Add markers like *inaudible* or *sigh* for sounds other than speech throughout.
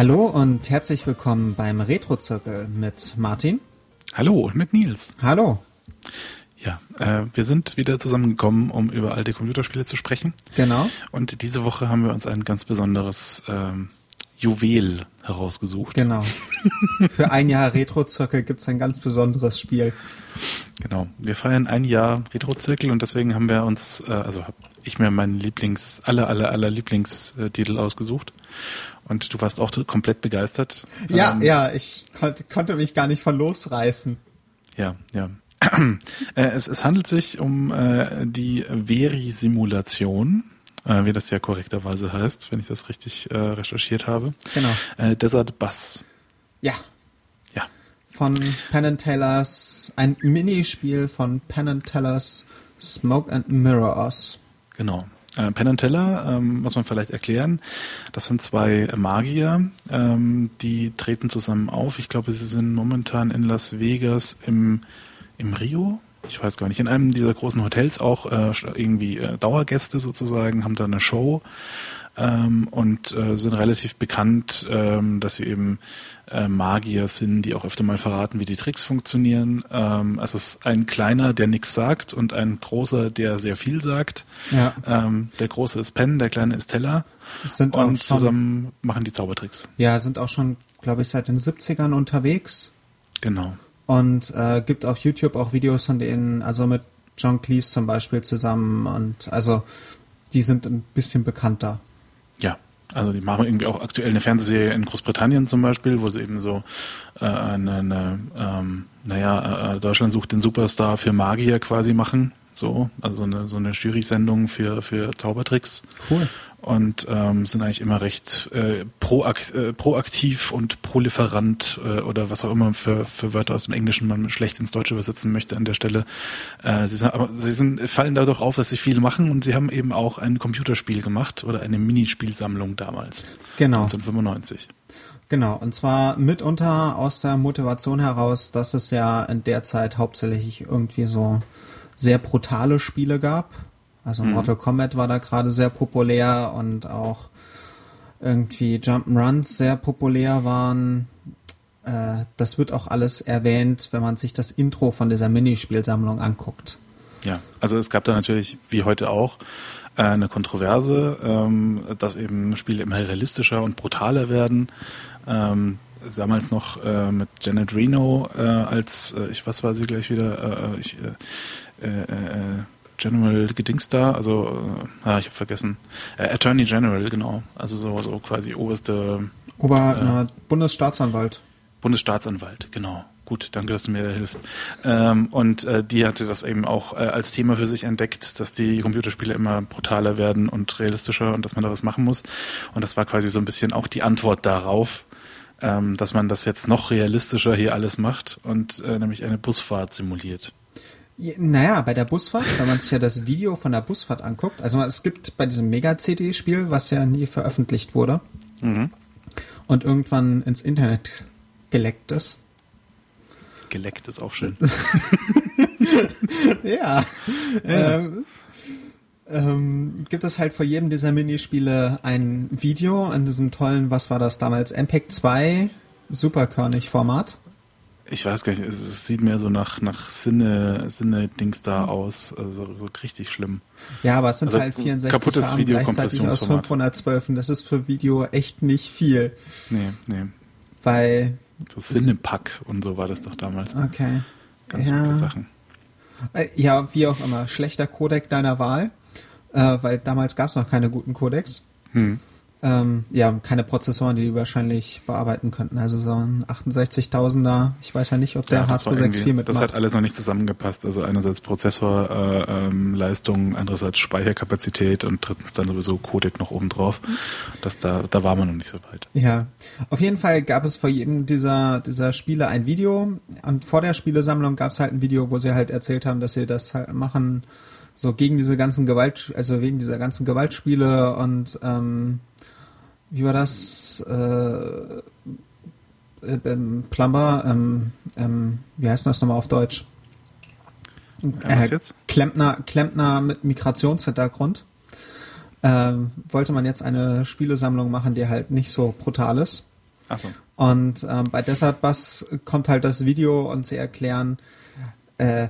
Hallo und herzlich willkommen beim Retro-Zirkel mit Martin. Hallo und mit Nils. Hallo. Ja, äh, wir sind wieder zusammengekommen, um über alte Computerspiele zu sprechen. Genau. Und diese Woche haben wir uns ein ganz besonderes ähm, Juwel herausgesucht. Genau. *laughs* Für ein Jahr Retro-Zirkel gibt es ein ganz besonderes Spiel. Genau. Wir feiern ein Jahr Retro-Zirkel und deswegen haben wir uns, äh, also habe ich mir meinen Lieblings, aller, aller, aller Lieblingstitel ausgesucht. Und du warst auch komplett begeistert. Ja, ähm, ja, ich konnte, konnte mich gar nicht von losreißen. Ja, ja. *clears throat* Äh, es, es handelt sich um äh, die Veri-Simulation, äh, wie das ja korrekterweise heißt, wenn ich das richtig äh, recherchiert habe. Genau. Äh, Desert Bus. Ja. Von Penn Tellers, ein Minispiel von Penn Tellers Smoke and Mirrors. Genau. Äh, Penn Teller, ähm, muss man vielleicht erklären, das sind zwei Magier, ähm, die treten zusammen auf. Ich glaube, sie sind momentan in Las Vegas im, im Rio, ich weiß gar nicht, in einem dieser großen Hotels auch äh, irgendwie äh, Dauergäste sozusagen, haben da eine Show ähm, und äh, sind relativ bekannt, ähm, dass sie eben äh, Magier sind, die auch öfter mal verraten, wie die Tricks funktionieren. Ähm, also es ist ein kleiner, der nichts sagt und ein großer, der sehr viel sagt. Ja. Ähm, der große ist Penn, der kleine ist Teller. Sind und schon, zusammen machen die Zaubertricks. Ja, sind auch schon, glaube ich, seit den 70ern unterwegs. Genau. Und äh, gibt auf YouTube auch Videos von denen, also mit John Cleese zum Beispiel zusammen. Und also die sind ein bisschen bekannter. Ja, also die machen irgendwie auch aktuell eine Fernsehserie in Großbritannien zum Beispiel, wo sie eben so äh, eine, eine ähm, naja, äh, Deutschland sucht den Superstar für Magier quasi machen. So, also eine, so eine Jury-Sendung für, für Zaubertricks. Cool. Und ähm, sind eigentlich immer recht äh, proakt, äh, proaktiv und proliferant äh, oder was auch immer für, für Wörter aus dem Englischen man schlecht ins Deutsche übersetzen möchte an der Stelle. Äh, sie sind, aber sie sind, fallen dadurch auf, dass sie viel machen und sie haben eben auch ein Computerspiel gemacht oder eine Minispielsammlung damals. Genau. 1995. Genau, und zwar mitunter aus der Motivation heraus, dass es ja in der Zeit hauptsächlich irgendwie so sehr brutale Spiele gab. Also Mhm. Mortal Kombat war da gerade sehr populär und auch irgendwie Jump'n'Runs sehr populär waren. Äh, das wird auch alles erwähnt, wenn man sich das Intro von dieser Minispielsammlung anguckt. Ja, also es gab da natürlich, wie heute auch, äh, eine Kontroverse, ähm, dass eben Spiele immer realistischer und brutaler werden. Ähm, damals noch äh, mit Janet Reno äh, als, äh, ich was war sie gleich wieder, ich, General Gedings da, also, äh, ah, ich habe vergessen, äh, Attorney General, genau, also so, so quasi oberste Ober na, Bundesstaatsanwalt. Bundesstaatsanwalt, genau. Gut, danke, dass du mir da hilfst. Ähm, und äh, die hatte das eben auch äh, als Thema für sich entdeckt, dass die Computerspiele immer brutaler werden und realistischer und dass man da was machen muss. Und das war quasi so ein bisschen auch die Antwort darauf, ähm, dass man das jetzt noch realistischer hier alles macht und äh, nämlich eine Busfahrt simuliert. Ja, Naja, bei der Busfahrt, wenn man sich ja das Video von der Busfahrt anguckt, also es gibt bei diesem Mega-CD-Spiel, was ja nie veröffentlicht wurde Mhm. und irgendwann ins Internet geleckt ist. Geleckt ist auch schön. *laughs* Ja. Ähm, ähm, gibt es halt vor jedem dieser Minispiele ein Video in diesem tollen, was war das damals, MPEG 2 Superkörnig-Format. Ich weiß gar nicht, es, es sieht mehr so nach, nach Sinne, Sinne-Dings da aus, also so richtig schlimm. Ja, aber es sind Also halt 64 kaputtes gleichzeitig aus Videokompressionsformat. 512 und das ist für Video echt nicht viel, Nee, nee. weil, So Sinnepack und so war das doch damals. okay. Ganz ja. viele Sachen. Äh, Ja, wie auch immer. Schlechter Codec deiner Wahl, äh, weil damals gab es noch keine guten Codecs. Hm. Ähm, ja, keine Prozessoren, die die wahrscheinlich bearbeiten könnten. Also so ein 68.000er. Ich weiß ja nicht, ob der Ja, das war H264 irgendwie- mitmacht. Das hat alles noch nicht zusammengepasst. Also einerseits Prozessorleistung, äh, ähm, andererseits Speicherkapazität und drittens dann sowieso Codec noch oben drauf. Das da, da war man noch nicht so weit. Ja, auf jeden Fall gab es vor jedem dieser, dieser Spiele ein Video und vor der Spielesammlung gab es halt ein Video, wo sie halt erzählt haben, dass sie das halt machen, so gegen diese ganzen Gewalt, also wegen dieser ganzen Gewaltspiele und ähm, wie war das? Äh, äh, ähm, Plumber, ähm, ähm, wie heißt das nochmal auf Deutsch? was jetzt? Klempner, Klempner mit Migrationshintergrund. Ähm, wollte man jetzt eine Spielesammlung machen, die halt nicht so brutal ist. Ach so. Und ähm, bei Desert Bus kommt halt das Video und sie erklären, äh,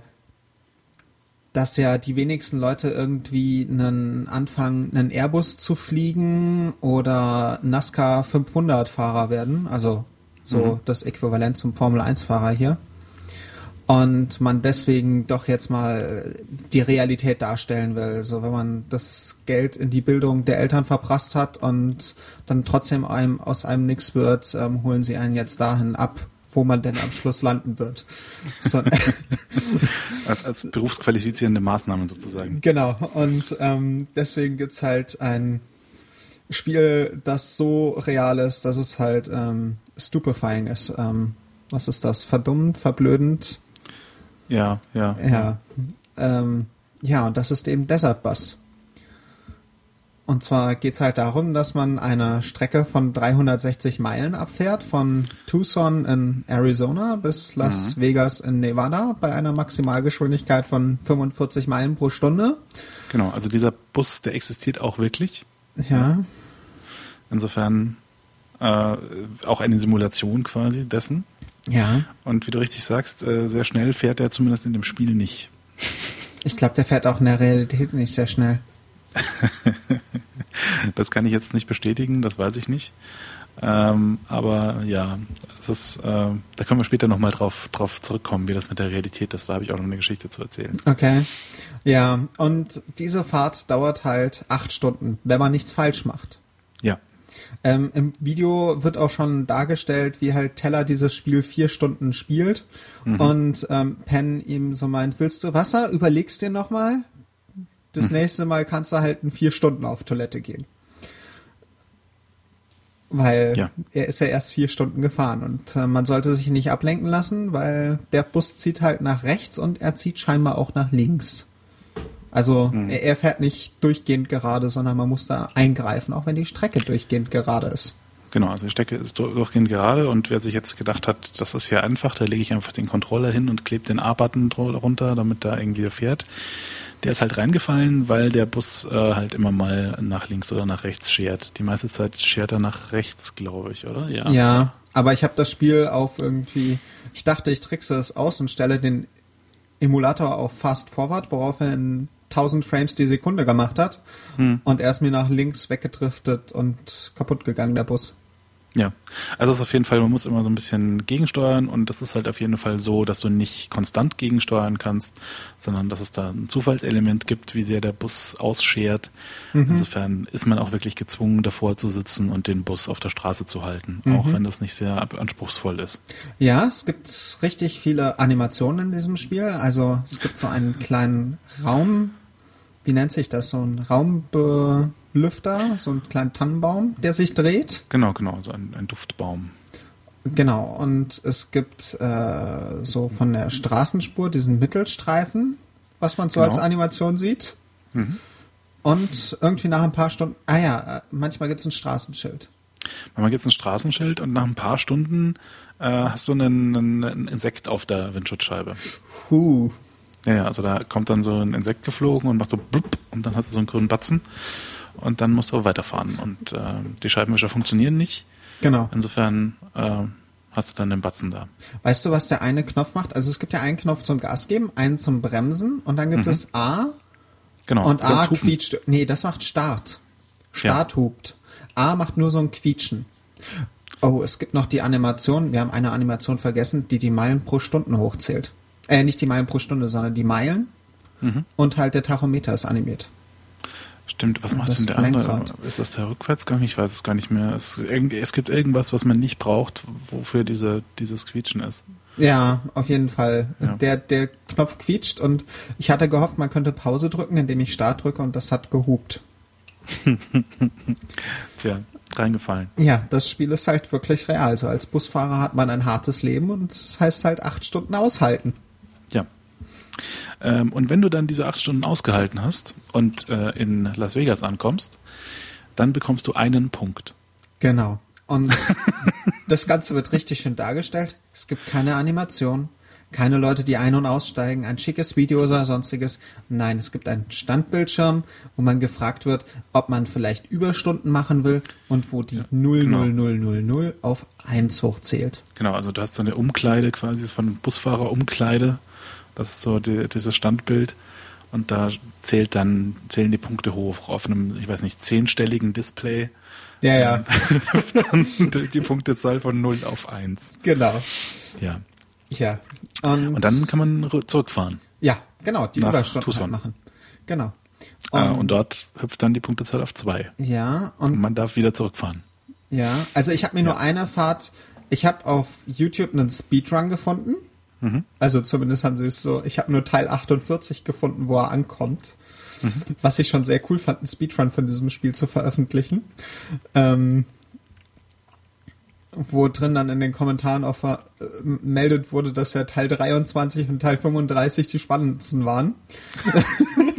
dass ja die wenigsten Leute irgendwie einen anfangen, einen Airbus zu fliegen oder NASCAR 500 Fahrer werden, also so Mhm. das Äquivalent zum Formel 1 Fahrer hier. Und man deswegen doch jetzt mal die Realität darstellen will. So, wenn man das Geld in die Bildung der Eltern verprasst hat und dann trotzdem einem, aus einem nix wird, ähm, holen sie einen jetzt dahin ab, wo man denn am Schluss landen wird. So, *laughs* Als, als berufsqualifizierende Maßnahme sozusagen. Genau, und ähm, deswegen gibt's halt ein Spiel, das so real ist, dass es halt ähm, stupefying ist. Ähm, was ist das? Verdummt, verblödend? Ja, ja. Ja. Ähm, ja, und das ist eben Desert Bus. Und zwar geht's halt darum, dass man eine Strecke von 360 Meilen abfährt, von Tucson in Arizona bis Las Vegas in Nevada bei einer Maximalgeschwindigkeit von 45 Meilen pro Stunde. Genau, also dieser Bus, der existiert auch wirklich. Ja, Insofern äh, auch eine Simulation quasi dessen. ja. Und wie du richtig sagst, äh, sehr schnell fährt er zumindest in dem Spiel nicht. Ich glaube, der fährt auch in der Realität nicht sehr schnell. *laughs* Das kann ich jetzt nicht bestätigen, das weiß ich nicht. Ähm, aber ja, ist, äh, da können wir später nochmal drauf, drauf zurückkommen, wie das mit der Realität ist. Da habe ich auch noch eine Geschichte zu erzählen. Okay. Ja, und diese Fahrt dauert halt acht Stunden, wenn man nichts falsch macht. Ja, Ähm, Im Video wird auch schon dargestellt, wie halt Teller dieses Spiel vier Stunden spielt und ähm, Penn ihm so meint, willst du Wasser? Überlegst dir nochmal. Das nächste Mal kannst du halt in vier Stunden auf Toilette gehen. Weil Ja. er ist ja erst vier Stunden gefahren und äh, man sollte sich nicht ablenken lassen, weil der Bus zieht halt nach rechts und er zieht scheinbar auch nach links. Also er, er fährt nicht durchgehend gerade, sondern man muss da eingreifen, auch wenn die Strecke durchgehend gerade ist. genau. Also die Strecke ist dur- durchgehend gerade und wer sich jetzt gedacht hat, das ist ja einfach, da lege ich einfach den Controller hin und klebe den A-Button dro- runter, damit da irgendwie fährt. Der ist halt reingefallen, weil der Bus äh, halt immer mal nach links oder nach rechts schert. Die meiste Zeit schert er nach rechts, glaube ich, oder? Ja. Ja, aber ich habe das Spiel auf irgendwie, ich dachte, ich trickse es aus und stelle den Emulator auf Fast Forward, worauf er in 1000 Frames die Sekunde gemacht hat. Und er ist mir nach links weggedriftet und kaputt gegangen, der Bus. Ja, also es ist auf jeden Fall, man muss immer so ein bisschen gegensteuern und das ist halt auf jeden Fall so, dass du nicht konstant gegensteuern kannst, sondern dass es da ein Zufallselement gibt, wie sehr der Bus ausschert. Insofern ist man auch wirklich gezwungen, davor zu sitzen und den Bus auf der Straße zu halten, auch wenn das nicht sehr anspruchsvoll ist. Ja, es gibt richtig viele Animationen in diesem Spiel. Also es gibt so einen kleinen Raum, wie nennt sich das, so ein Raumbelüfter, so einen kleinen Tannenbaum, der sich dreht. Genau, genau, so ein, ein Duftbaum. Genau, und es gibt äh, so von der Straßenspur diesen Mittelstreifen, was man so Genau. als Animation sieht. Und irgendwie nach ein paar Stunden, ah ja, äh, manchmal gibt es ein Straßenschild. Manchmal gibt es ein Straßenschild und nach ein paar Stunden äh, hast du einen, einen, einen Insekt auf der Windschutzscheibe. Huh. Ja, ja, also da kommt dann so ein Insekt geflogen und macht so blub und dann hast du so einen grünen Batzen und dann musst du weiterfahren und äh, die Scheibenwischer funktionieren nicht. Genau. Insofern äh, hast du dann den Batzen da. Weißt du, was der eine Knopf macht? Also es gibt ja einen Knopf zum Gas geben, einen zum Bremsen und dann gibt es A Genau. und A hupen. quietscht. Nee, das macht Start. Start hupt. A macht nur so ein Quietschen. Oh, es gibt noch die Animation. Wir haben eine Animation vergessen, die die Meilen pro Stunde hochzählt. Äh, nicht die Meilen pro Stunde, sondern die Meilen. Mhm. Und halt der Tachometer ist animiert. Stimmt, was macht das denn der andere? Ist das der Rückwärtsgang? Ich weiß es gar nicht mehr. Es, es gibt irgendwas, was man nicht braucht, wofür diese, dieses Quietschen ist. Ja, auf jeden Fall. Ja. Der, der Knopf quietscht und ich hatte gehofft, man könnte Pause drücken, indem ich Start drücke und das hat gehupt. *laughs* Tja, reingefallen. Ja, das Spiel ist halt wirklich real. So als Busfahrer hat man ein hartes Leben und das heißt halt acht Stunden aushalten. Ja. Ähm, und wenn du dann diese acht Stunden ausgehalten hast und äh, in Las Vegas ankommst, dann bekommst du einen Punkt. Genau. Und *laughs* das Ganze wird richtig schön dargestellt. Es gibt keine Animation, keine Leute, die ein- und aussteigen, ein schickes Video oder sonstiges. Nein, es gibt einen Standbildschirm, wo man gefragt wird, ob man vielleicht Überstunden machen will und wo die 00000 auf 1 hochzählt. Genau, also du hast so eine Umkleide quasi, das ist von Busfahrer-Umkleide. Das ist so die, dieses Standbild. Und da zählt dann, zählen die Punkte hoch auf einem, ich weiß nicht, zehnstelligen Display. Ja, ja. *laughs* dann die, die Punktezahl von 0 auf 1. Genau. Ja. Ja. Und, und dann kann man rü- zurückfahren. Ja, genau, die Überstunden halt machen. Genau. Und, äh, und dort hüpft dann die Punktezahl auf 2. ja, Und und man darf wieder zurückfahren. ja, also ich habe mir nur eine Fahrt, ich habe auf YouTube einen Speedrun gefunden. Mhm. Also zumindest haben sie es so, ich habe nur Teil 48 gefunden, wo er ankommt. Mhm. Was ich schon sehr cool fand, einen Speedrun von diesem Spiel zu veröffentlichen. Ähm, wo drin dann in den Kommentaren auch ver- äh, meldet wurde, dass ja Teil 23 und Teil 35 die spannendsten waren. *laughs*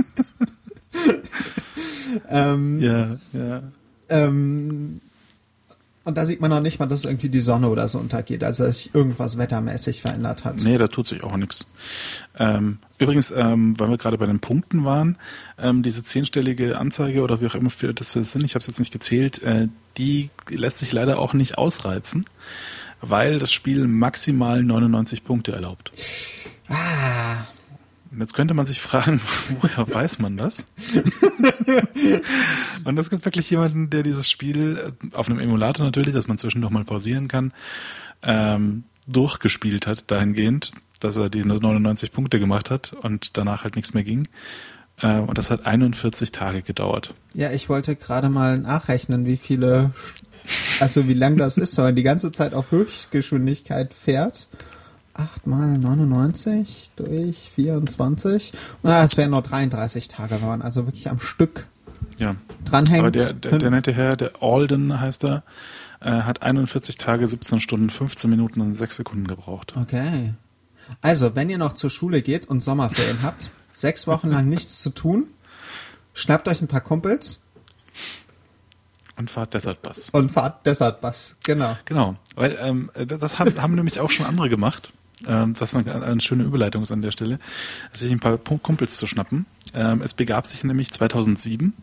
ähm, Ja, ja. ähm, und da sieht man noch nicht mal, dass irgendwie die Sonne oder so untergeht, also dass sich irgendwas wettermäßig verändert hat. Nee, da tut sich auch nichts. Ähm, übrigens, ähm, weil wir gerade bei den Punkten waren, ähm, diese zehnstellige Anzeige oder wie auch immer für das sind, ich habe es jetzt nicht gezählt, äh, die lässt sich leider auch nicht ausreizen, weil das Spiel maximal 99 Punkte erlaubt. Ah, jetzt könnte man sich fragen, *laughs* woher weiß man das? *laughs* Und es gibt wirklich jemanden, der dieses Spiel äh, auf einem Emulator natürlich, dass man zwischendurch mal pausieren kann, ähm, durchgespielt hat dahingehend, dass er diese 99 Punkte gemacht hat und danach halt nichts mehr ging. Äh, und das hat 41 Tage gedauert. ja, ich wollte gerade mal nachrechnen, wie viele, also wie lang das ist, wenn man die ganze Zeit auf Höchstgeschwindigkeit fährt. 8 mal 99 durch 24. Ah, es wären nur 33 Tage, man also wirklich am Stück Ja. dranhängt. Aber der, der, der nette Herr, der Alden heißt er, äh, hat 41 Tage, 17 Stunden, 15 Minuten und 6 Sekunden gebraucht. Okay. Also, wenn ihr noch zur Schule geht und Sommerferien *laughs* habt, sechs Wochen lang nichts zu tun, schnappt euch ein paar Kumpels Und fahrt Desert Bus. und fahrt Desert Bus. Genau. Genau, weil ähm, das haben, haben nämlich auch schon andere gemacht, ähm, was eine, eine schöne Überleitung ist an der Stelle, sich ein paar Kumpels zu schnappen. Ähm, es begab sich nämlich 2007,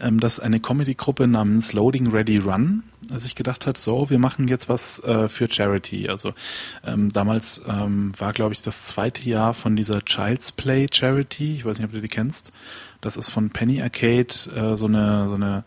ähm, dass eine Comedy-Gruppe namens Loading Ready Run sich gedacht hat, so, wir machen jetzt was äh, für Charity. Also ähm, damals war, glaube ich, das zweite Jahr von dieser Child's Play Charity. Ich weiß nicht, ob du die kennst. Das ist von Penny Arcade äh, so eine so eine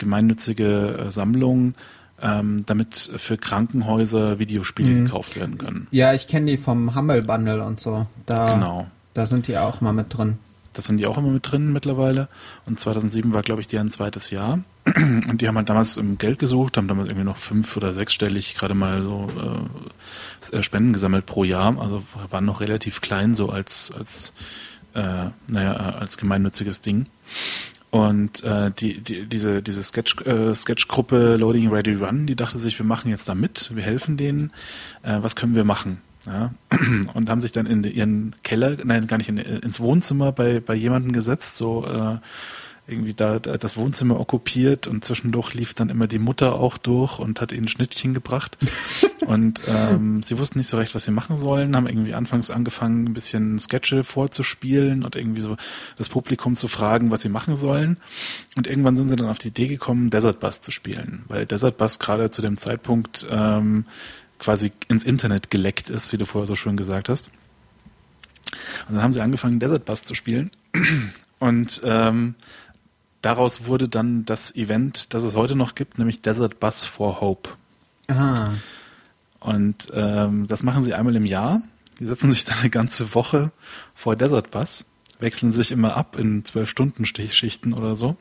gemeinnützige äh, Sammlung, ähm, damit für Krankenhäuser Videospiele gekauft werden können. Ja, ich kenne die vom Humble Bundle und so. Da, Genau. da sind die auch mal mit drin. Das sind die auch immer mit drin mittlerweile. Und 2007 war, glaube ich, deren zweites Jahr. *clears throat* Und die haben halt damals Geld gesucht, haben damals irgendwie noch fünf- oder sechsstellig gerade mal so äh, Spenden gesammelt pro Jahr. Also waren noch relativ klein so als, als äh, naja, äh, als gemeinnütziges Ding. Und äh, die, die, diese, diese Sketch, äh, Sketchgruppe Loading Ready Run, die dachte sich, wir machen jetzt da mit, wir helfen denen, äh, was können wir machen? Ja? *clears throat* Und haben sich dann in ihren Keller, nein, gar nicht, in, ins Wohnzimmer bei, bei jemandem gesetzt, so äh, irgendwie da, da das Wohnzimmer okkupiert und zwischendurch lief dann immer die Mutter auch durch und hat ihnen Schnittchen gebracht. *laughs* und ähm, sie wussten nicht so recht, was sie machen sollen, haben irgendwie anfangs angefangen, ein bisschen Sketche vorzuspielen und irgendwie so das Publikum zu fragen, was sie machen sollen. Und irgendwann sind sie dann auf die Idee gekommen, Desert Bus zu spielen, weil Desert Bus gerade zu dem Zeitpunkt ähm, quasi ins Internet geleckt ist, wie du vorher so schön gesagt hast. Und dann haben sie angefangen, Desert Bus zu spielen. Und ähm, daraus wurde dann das Event, das es heute noch gibt, nämlich Desert Bus for Hope. Ah, Und ähm, das machen sie einmal im Jahr. Die setzen sich dann eine ganze Woche vor Desert Bus, wechseln sich immer ab in zwölf Stunden Schichten oder so.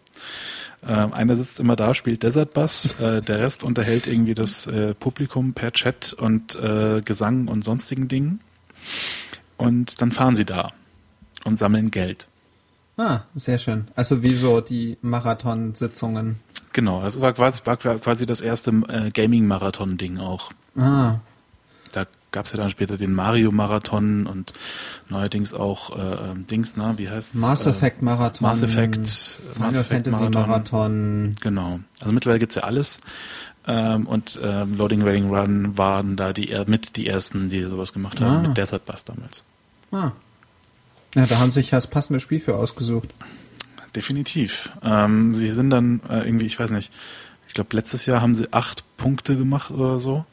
Ähm, einer sitzt immer da, spielt Desert Bus, äh, der Rest unterhält irgendwie das äh, Publikum per Chat und äh, Gesang und sonstigen Dingen. Und dann fahren sie da und sammeln Geld. ah, sehr schön. Also wie so die Marathonsitzungen. Genau, das war quasi, war quasi das erste äh, Gaming-Marathon-Ding auch. Ah, Da gab es ja dann später den Mario-Marathon und neuerdings auch äh, ähm, Dings, na, wie heißt Mass Effect Marathon. Mass Effect, Final Mass Effect Fantasy Marathon. Marathon. Genau. Also mittlerweile gibt's ja alles. Ähm, und ähm, Loading Ready Run waren da die mit die ersten, die sowas gemacht haben, Ah. mit Desert Bus damals. Ah. Ja, da haben sich ja das passende Spiel für ausgesucht. Definitiv. Ähm, sie sind dann äh, irgendwie, ich weiß nicht, ich glaube letztes Jahr haben sie acht Punkte gemacht oder so,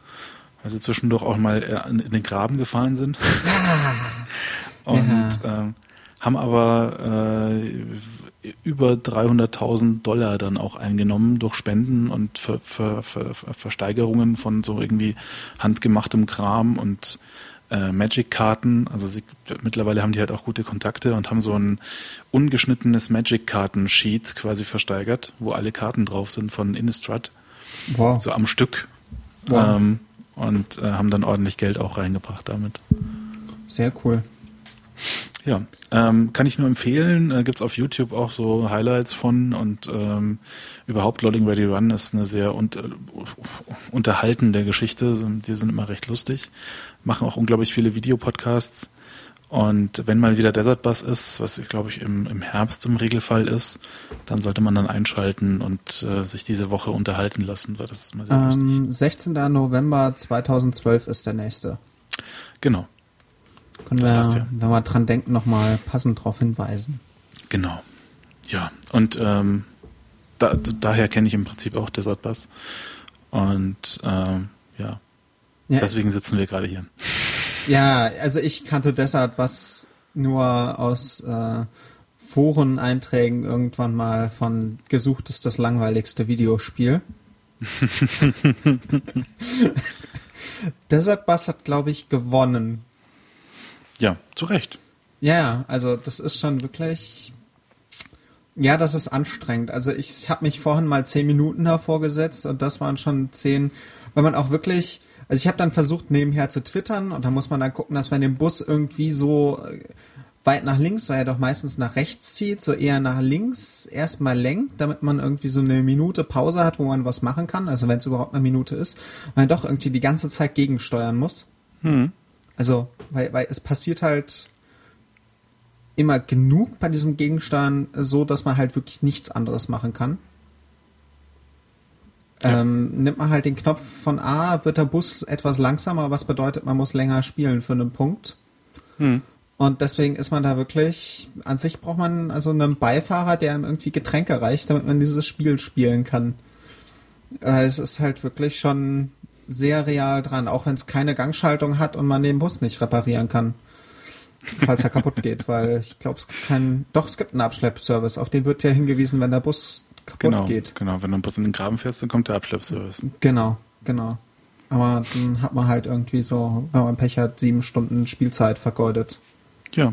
weil sie zwischendurch auch mal äh, in den Graben gefallen sind. *laughs* Und ähm, haben aber äh, über 300.000 Dollar dann auch eingenommen durch Spenden und Ver, Ver, Ver, Versteigerungen von so irgendwie handgemachtem Kram und äh, Magic-Karten. Also sie, mittlerweile haben die halt auch gute Kontakte und haben so ein ungeschnittenes Magic-Karten-Sheet quasi versteigert, wo alle Karten drauf sind von Innistrad, Wow. so am Stück. Wow. Ähm, und äh, haben dann ordentlich Geld auch reingebracht damit. Sehr cool. Ja, ähm, kann ich nur empfehlen. Äh, gibt's auf YouTube auch so Highlights von und ähm, überhaupt Loading Ready Run ist eine sehr un äh, unterhaltende Geschichte. Die sind immer recht lustig. Machen auch unglaublich viele Videopodcasts. Und wenn mal wieder Desert Bus ist, was ich glaube ich im, im Herbst im Regelfall ist, dann sollte man dann einschalten und äh, sich diese Woche unterhalten lassen, weil das ist immer sehr lustig. Ähm, 16. November 2012 ist der nächste. Genau, Können Das wir, passt ja. wenn wir dran denken, nochmal passend darauf hinweisen. genau. Ja, und ähm, da, daher kenne ich im Prinzip auch Desert Bus. Und ähm, ja, Ja, deswegen sitzen wir gerade hier. ja also ich kannte deshalb was nur aus äh, Foreneinträgen irgendwann mal von gesucht ist das langweiligste Videospiel. *laughs* Desert Bus hat, glaube ich, gewonnen. Ja, zu Recht. Ja, also das ist schon wirklich. Ja, das ist anstrengend. Also ich habe mich vorhin mal zehn Minuten davor gesetzt und das waren schon zehn, weil man auch wirklich. Also ich habe dann versucht nebenher zu twittern und da muss man dann gucken, dass man den Bus irgendwie so äh, weit nach links, weil er doch meistens nach rechts zieht, so eher nach links erstmal lenkt, damit man irgendwie so eine Minute Pause hat, wo man was machen kann. Also wenn es überhaupt eine Minute ist, weil man doch irgendwie die ganze Zeit gegensteuern muss. Hm. Also, weil, weil es passiert halt immer genug bei diesem Gegensteuern so, dass man halt wirklich nichts anderes machen kann. Ja. Ähm, nimmt man halt den Knopf von A, wird der Bus etwas langsamer, was bedeutet, man muss länger spielen für einen Punkt. Hm. Und deswegen ist man da wirklich, an sich braucht man also einen Beifahrer, der ihm irgendwie Getränke reicht, damit man dieses Spiel spielen kann. Äh, es ist halt wirklich schon sehr real dran, auch wenn es keine Gangschaltung hat und man den Bus nicht reparieren kann. Falls er kaputt geht, weil ich glaube, es gibt keinen, doch, es gibt einen Abschleppservice, auf den wird ja hingewiesen, wenn der Bus kaputt Genau, geht. genau. Wenn du einen Bus in den Graben fährst, dann kommt der Abschleppservice. Genau, genau. Aber dann hat man halt irgendwie so, wenn man Pech hat, sieben Stunden Spielzeit vergeudet. Ja,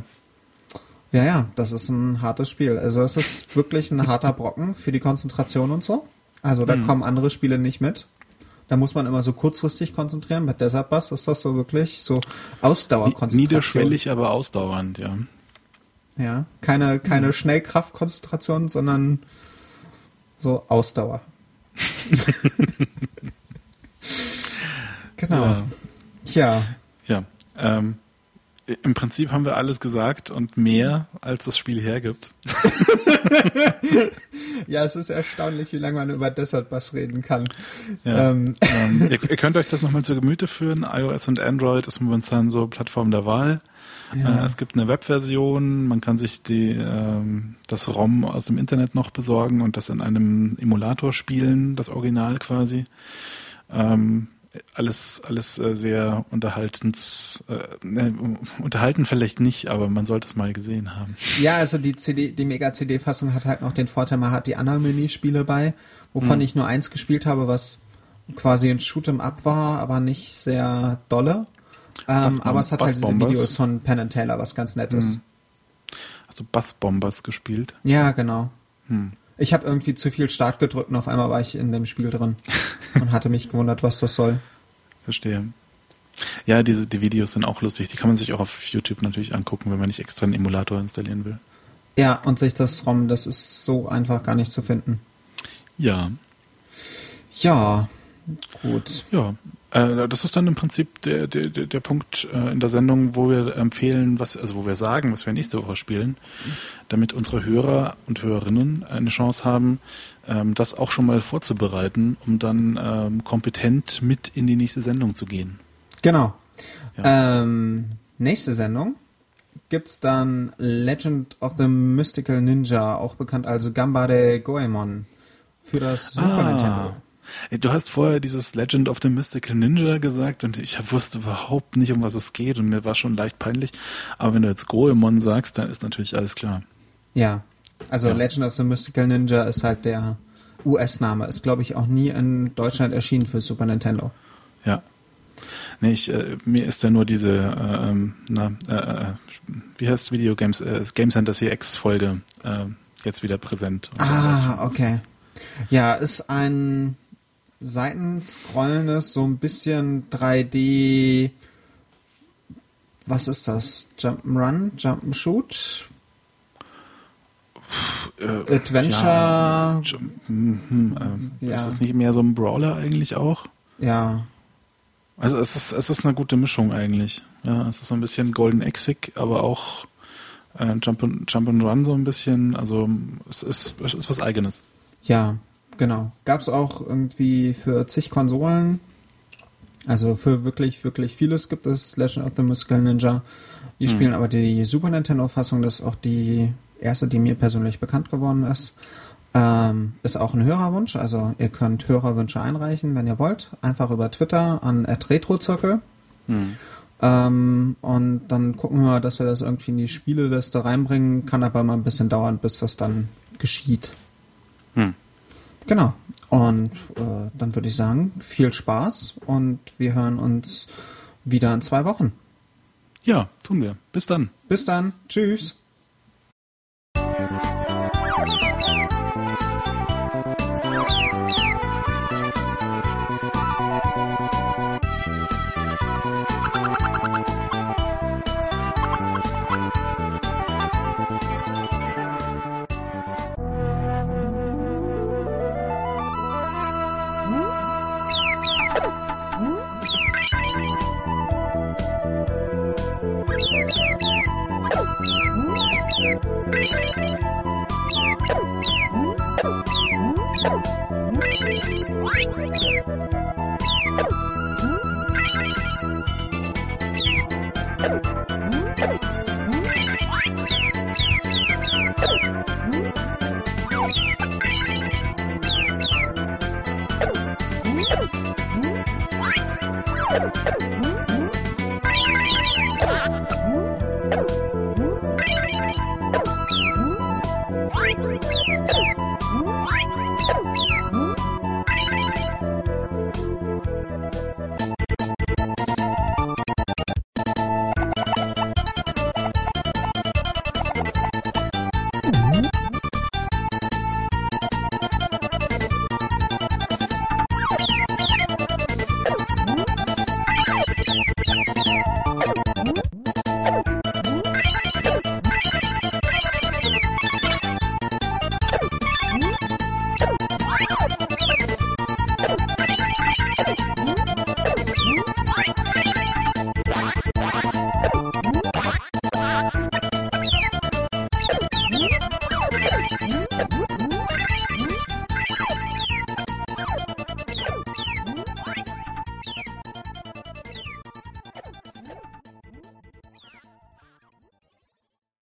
Ja, ja, das ist ein hartes Spiel. Also es ist wirklich ein harter Brocken für die Konzentration und so. Also da Mhm. kommen andere Spiele nicht mit. Da muss man immer so kurzfristig konzentrieren. Bei Desert Bus ist das so wirklich so Ausdauerkonzentration. niederschwellig, aber ausdauernd, ja. Ja, keine, keine Mhm. Schnellkraftkonzentration, sondern so Ausdauer. *laughs* genau. Ja. Ja, ähm, im Prinzip haben wir alles gesagt und mehr, als das Spiel hergibt. *laughs* ja, es ist erstaunlich, wie lange man über Desert Bus reden kann. Ja. Ähm, ähm, ihr, *laughs* ihr könnt euch das nochmal zu Gemüte führen. iOS und Android ist momentan so Plattform der Wahl. Ja. Äh, es gibt eine Webversion, man kann sich die, ähm, das ROM aus dem Internet noch besorgen und das in einem Emulator spielen, das Original quasi. Ähm, alles, alles äh, sehr unterhaltens, äh, ne, unterhalten vielleicht nicht, aber man sollte es mal gesehen haben. Ja, also die CD, die Mega-CD-Fassung hat halt noch den Vorteil, man hat die anderen Minispiele bei, wovon Hm. ich nur eins gespielt habe, was quasi ein Shoot'em Up war, aber nicht sehr dolle. Ähm, aber es hat halt diese? Videos von Penn and Taylor, was ganz nett ist. Hm. Also Bassbombers gespielt. Ja, genau. Hm. Ich habe irgendwie zu viel Start gedrückt und auf einmal war ich in dem Spiel drin und hatte mich gewundert, was das soll. Verstehe. Ja, diese die Videos sind auch lustig. Die kann man sich auch auf YouTube natürlich angucken, wenn man nicht extra einen Emulator installieren will. Ja, und sich das ROM, das ist so einfach gar nicht zu finden. Ja, Ja, gut. ja. Äh, das ist dann im Prinzip der, der, der Punkt äh, in der Sendung, wo wir empfehlen, was, also wo wir sagen, was wir nächste Woche spielen, damit unsere Hörer und Hörerinnen eine Chance haben, ähm, das auch schon mal vorzubereiten, um dann ähm, kompetent mit in die nächste Sendung zu gehen. Genau. Ja. Ähm, nächste Sendung gibt's dann Legend of the Mystical Ninja, auch bekannt als Gambare Goemon, für das Super ah. Nintendo. Du hast vorher dieses Legend of the Mystical Ninja gesagt und ich wusste überhaupt nicht, um was es geht und mir war schon leicht peinlich. Aber wenn du jetzt Goemon sagst, dann ist natürlich alles klar. Ja, also ja. Legend of the Mystical Ninja ist halt der US-Name. Ist, glaube ich, auch nie in Deutschland erschienen für Super Nintendo. Ja. Nee, ich, äh, mir ist ja nur diese, äh, ähm, na, äh, äh, wie heißt Videogames, äh, Game Center CX-Folge äh, jetzt wieder präsent. Ah, okay. Ja, ist ein seitenscrollendes, so ein bisschen 3D. Was ist das? Jump'n'Run? Jump'n'Shoot? Äh, Adventure. Ja, hm, äh, ja. Ist es nicht mehr so ein Brawler eigentlich auch? Ja. Also es ist, es ist eine gute Mischung eigentlich. Ja, es ist so ein bisschen Golden Exig, aber auch äh, Jump, and, Jump and Run so ein bisschen. Also es ist, es ist was Eigenes. Ja, Genau. Gab es auch irgendwie für zig Konsolen. Also für wirklich, wirklich vieles gibt es Legend of the Mystical Ninja. Die hm. spielen aber die Super Nintendo-Fassung, das ist auch die erste, die mir persönlich bekannt geworden ist. Ähm, ist auch ein Hörerwunsch, also ihr könnt Hörerwünsche einreichen, wenn ihr wollt. Einfach über Twitter an retrozirkel. Hm. Ähm, und dann gucken wir mal, dass wir das irgendwie in die Spieleliste reinbringen. Kann aber mal ein bisschen dauern, bis das dann geschieht. Hm. Genau. Und äh, dann würde ich sagen, viel Spaß und wir hören uns wieder in zwei Wochen. Ja, tun wir. Bis dann. Bis dann. Tschüss. What?